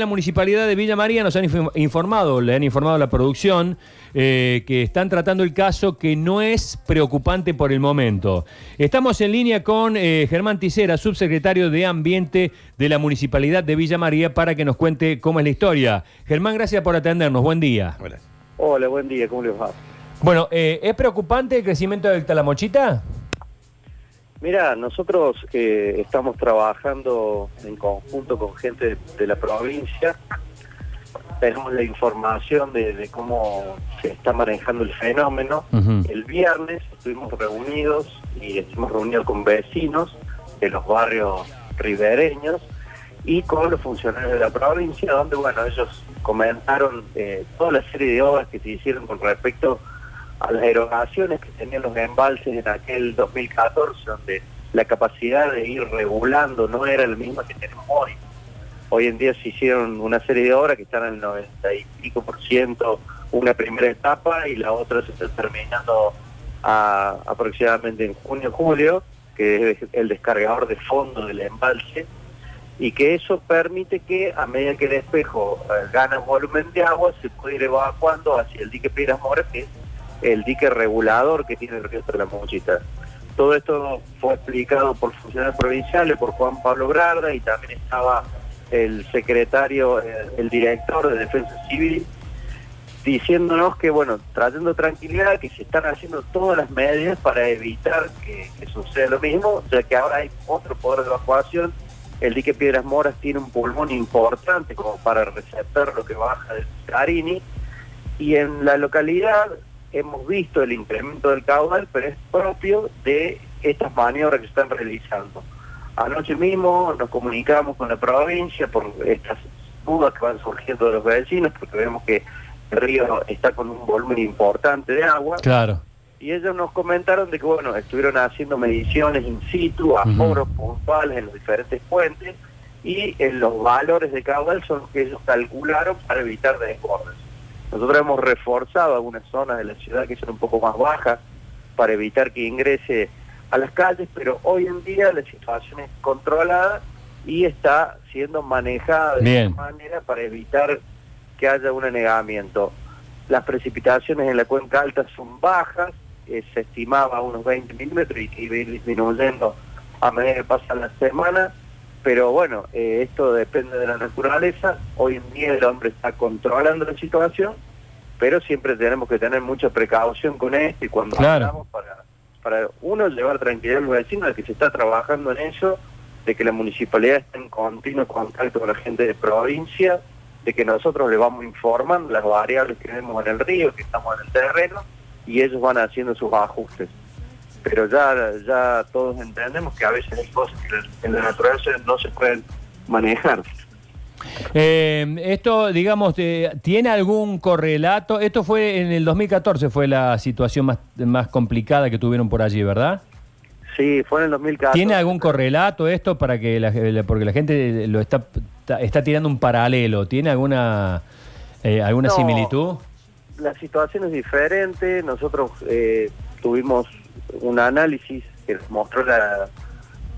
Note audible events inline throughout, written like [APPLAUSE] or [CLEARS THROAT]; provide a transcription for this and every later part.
La municipalidad de Villa María nos han inf- informado, le han informado a la producción, eh, que están tratando el caso que no es preocupante por el momento. Estamos en línea con eh, Germán Ticera, subsecretario de Ambiente de la Municipalidad de Villa María, para que nos cuente cómo es la historia. Germán, gracias por atendernos. Buen día. Hola. Hola, buen día, ¿cómo les va? Bueno, eh, ¿es preocupante el crecimiento del Talamochita? Mira, nosotros eh, estamos trabajando en conjunto con gente de, de la provincia. Tenemos la información de, de cómo se está manejando el fenómeno. El viernes estuvimos reunidos y estuvimos reunidos con vecinos de los barrios ribereños y con los funcionarios de la provincia, donde, bueno, ellos comentaron eh, toda la serie de obras que se hicieron con respecto a las erogaciones que tenían los embalses en aquel 2014, donde la capacidad de ir regulando no era la misma que tenemos hoy. Hoy en día se hicieron una serie de obras que están al 90 y por ciento una primera etapa y la otra se está terminando a- aproximadamente en junio, julio, que es el descargador de fondo del embalse y que eso permite que a medida que el espejo eh, gana volumen de agua se puede ir evacuando hacia el dique Piedras Moras, que es el dique regulador que tiene el río de la Mochita. Todo esto fue explicado por funcionarios provinciales, por Juan Pablo Brarda y también estaba el secretario, eh, el director de Defensa Civil, diciéndonos que, bueno, trayendo tranquilidad, que se están haciendo todas las medidas para evitar que, que suceda lo mismo, ya que ahora hay otro poder de evacuación. El dique Piedras Moras tiene un pulmón importante como para receptar lo que baja del Carini. Y en la localidad hemos visto el incremento del caudal, pero es propio de estas maniobras que se están realizando. Anoche mismo nos comunicamos con la provincia por estas dudas que van surgiendo de los vecinos, porque vemos que el río está con un volumen importante de agua, Claro. y ellos nos comentaron de que, bueno, estuvieron haciendo mediciones in situ, a foros puntuales en los diferentes puentes, y en los valores de caudal son los que ellos calcularon para evitar desbordes. Nosotros hemos reforzado algunas zonas de la ciudad que son un poco más bajas para evitar que ingrese a las calles, pero hoy en día la situación es controlada y está siendo manejada de Bien. esta manera para evitar que haya un anegamiento. Las precipitaciones en la cuenca alta son bajas, eh, se estimaba unos 20 milímetros y que iba a ir disminuyendo a medida que pasa la semana, pero bueno, eh, esto depende de la naturaleza. Hoy en día el hombre está controlando la situación, pero siempre tenemos que tener mucha precaución con esto y cuando Claro. hablamos para, para uno llevar tranquilidad a los vecinos de que se está trabajando en eso, de que la municipalidad está en continuo contacto con la gente de provincia, de que nosotros le vamos informando las variables que vemos en el río, que estamos en el terreno, y ellos van haciendo sus ajustes. Pero ya, ya todos entendemos que a veces hay cosas que en la naturaleza no se pueden manejar. Eh, esto, digamos, ¿tiene algún correlato? Esto fue en el 2014, fue la situación más, más complicada que tuvieron por allí, ¿verdad? Sí, fue en el 2014. ¿Tiene algún correlato esto para que la, porque la gente lo está, está, está tirando un paralelo? ¿Tiene alguna eh, alguna No. similitud? La situación es diferente. Nosotros eh, tuvimos un análisis que mostró la,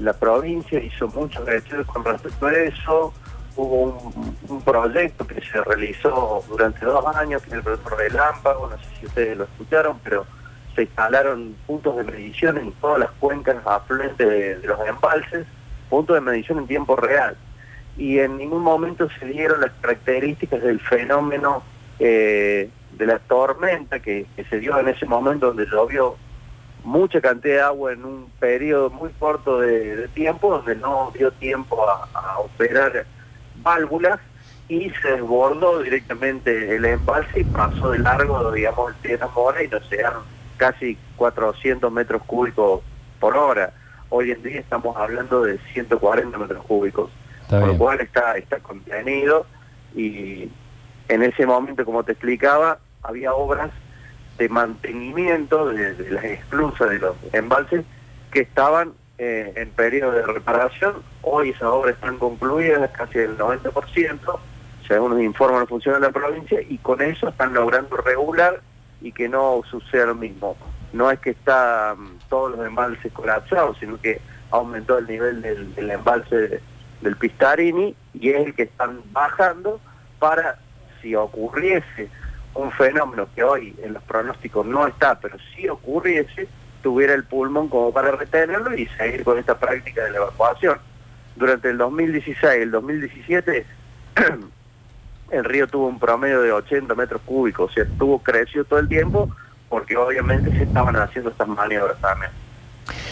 la provincia, hizo muchos estudios con respecto a eso. Hubo un, proyecto que se realizó durante dos años, que es el proyecto Relámpago, no sé si ustedes lo escucharon, pero se instalaron puntos de medición en todas las cuencas afluentes de, los embalses, puntos de medición en tiempo real. Y en ningún momento se dieron las características del fenómeno eh, de la tormenta que se dio en ese momento donde llovió mucha cantidad de agua en un periodo muy corto de, de tiempo, donde no dio tiempo a, a operar válvulas y se desbordó directamente el embalse y pasó de largo, digamos, el Piedra Mora y nos llegaron casi 400 metros cúbicos por hora. Hoy en día estamos hablando de 140 metros cúbicos, por lo cual está, está contenido y en ese momento, como te explicaba, había obras de mantenimiento de, las esclusas de los embalses que estaban eh, en periodo de reparación. Hoy esas obras están concluidas casi el 90%, según nos informa la función de la provincia, y con eso están logrando regular y que no suceda lo mismo. No es que están todos los embalses colapsados, sino que aumentó el nivel del embalse del Pistarini y es el que están bajando para si ocurriese un fenómeno que hoy en los pronósticos no está, pero si ocurriese, tuviera el pulmón como para retenerlo y seguir con esta práctica de la evacuación. Durante el 2016 y el 2017 [CLEARS THROAT] el río tuvo un promedio de 80 metros cúbicos, o sea, tuvo creció todo el tiempo porque obviamente se estaban haciendo estas maniobras también.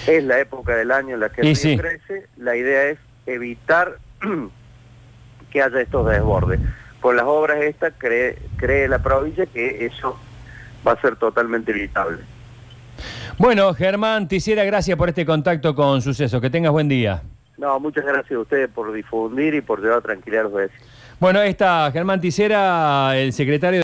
Es la época del año en la que el río crece, la idea es evitar [CLEARS THROAT] que haya estos desbordes. Con las obras estas cree, cree la provincia que eso va a ser totalmente evitable. Bueno, Germán Tisiera, gracias por este contacto con Suceso. Que tengas buen día. No, muchas gracias a ustedes por difundir y por llevar tranquilidad a los vecinos. Bueno, ahí está Germán Ticera, el secretario